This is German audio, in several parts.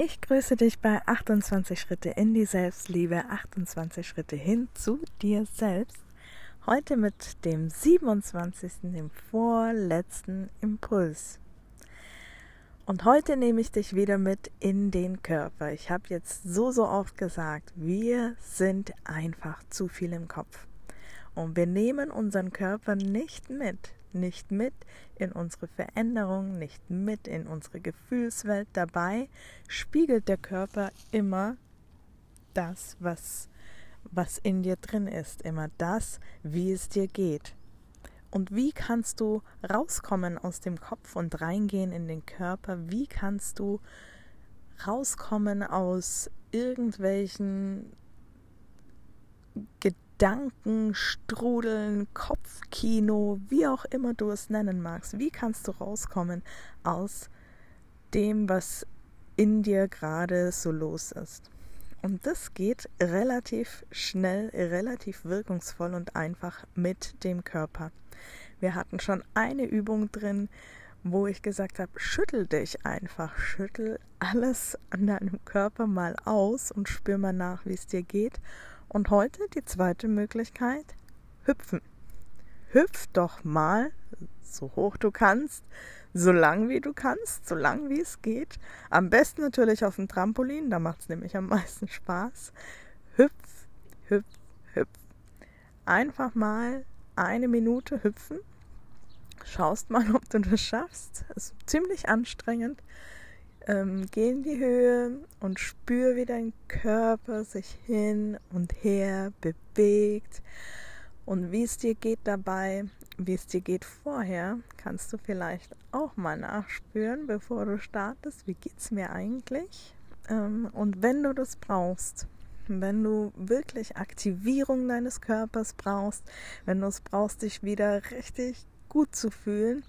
Ich grüße dich bei 28 Schritte in die Selbstliebe, 28 Schritte hin zu dir selbst. Heute mit dem 27. dem vorletzten Impuls. Und heute nehme ich dich wieder mit in den Körper. Ich habe jetzt so, so oft gesagt, wir sind einfach zu viel im Kopf. Und wir nehmen unseren Körper nicht mit nicht mit in unsere Veränderung, nicht mit in unsere Gefühlswelt. Dabei spiegelt der Körper immer das, was, was in dir drin ist, immer das, wie es dir geht. Und wie kannst du rauskommen aus dem Kopf und reingehen in den Körper? Wie kannst du rauskommen aus irgendwelchen Gedanken? Strudeln, Kopfkino, wie auch immer du es nennen magst. Wie kannst du rauskommen aus dem, was in dir gerade so los ist? Und das geht relativ schnell, relativ wirkungsvoll und einfach mit dem Körper. Wir hatten schon eine Übung drin, wo ich gesagt habe, schüttel dich einfach, schüttel alles an deinem Körper mal aus und spür mal nach, wie es dir geht. Und heute die zweite Möglichkeit, hüpfen. Hüpf doch mal, so hoch du kannst, so lang wie du kannst, so lang wie es geht. Am besten natürlich auf dem Trampolin, da macht es nämlich am meisten Spaß. Hüpf, hüpf, hüpf. Einfach mal eine Minute hüpfen. Schaust mal, ob du das schaffst. Es ist ziemlich anstrengend ähm, geh in die Höhe und spür, wie dein Körper sich hin und her bewegt. Und wie es dir geht dabei, wie es dir geht vorher, kannst du vielleicht auch mal nachspüren, bevor du startest, wie geht es mir eigentlich? Ähm, und wenn du das brauchst, wenn du wirklich Aktivierung deines Körpers brauchst, wenn du es brauchst, dich wieder richtig gut zu fühlen,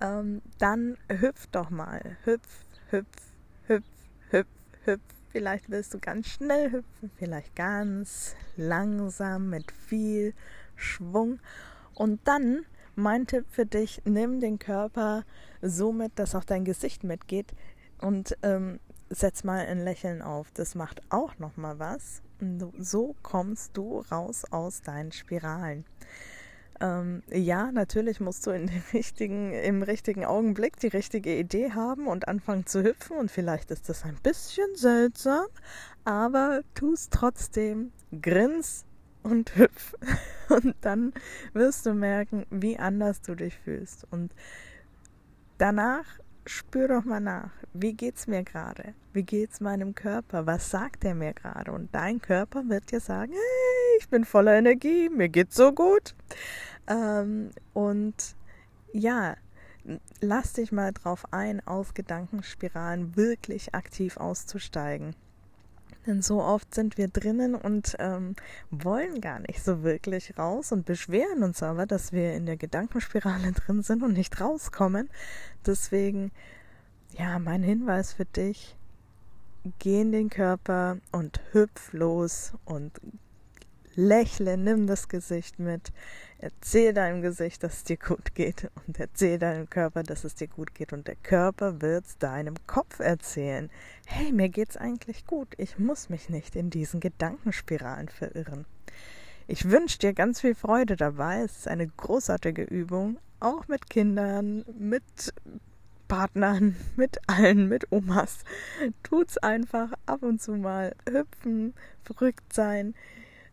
ähm, dann hüpf doch mal, hüpf hüpf, hüpf, hüpf, hüpf. Vielleicht willst du ganz schnell hüpfen, vielleicht ganz langsam mit viel Schwung. Und dann mein Tipp für dich, nimm den Körper so mit, dass auch dein Gesicht mitgeht und ähm, setz mal ein Lächeln auf. Das macht auch noch mal was. Und so kommst du raus aus deinen Spiralen. Ähm, ja, natürlich musst du richtigen, im richtigen Augenblick die richtige Idee haben und anfangen zu hüpfen. Und vielleicht ist das ein bisschen seltsam, aber tu es trotzdem, grins und hüpf. Und dann wirst du merken, wie anders du dich fühlst. Und danach spür doch mal nach, wie geht's mir gerade? Wie geht's meinem Körper? Was sagt er mir gerade? Und dein Körper wird dir sagen, hey, ich bin voller Energie, mir geht's so gut. Ähm, und ja, lass dich mal drauf ein, aus Gedankenspiralen wirklich aktiv auszusteigen. Denn so oft sind wir drinnen und ähm, wollen gar nicht so wirklich raus und beschweren uns aber, dass wir in der Gedankenspirale drin sind und nicht rauskommen. Deswegen, ja, mein Hinweis für dich, geh in den Körper und hüpf los und lächle, nimm das Gesicht mit, erzähl deinem Gesicht, dass es dir gut geht und erzähl deinem Körper, dass es dir gut geht und der Körper wird es deinem Kopf erzählen. Hey, mir geht's eigentlich gut, ich muss mich nicht in diesen Gedankenspiralen verirren. Ich wünsche dir ganz viel Freude dabei. Es ist eine großartige Übung, auch mit Kindern, mit Partnern, mit allen, mit Omas. Tut's einfach ab und zu mal hüpfen, verrückt sein.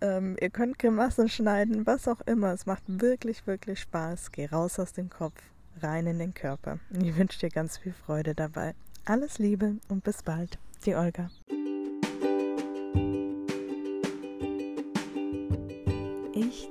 Ähm, ihr könnt Grimassen schneiden, was auch immer. Es macht wirklich, wirklich Spaß. Geh raus aus dem Kopf, rein in den Körper. Ich wünsche dir ganz viel Freude dabei. Alles Liebe und bis bald. Die Olga. Ich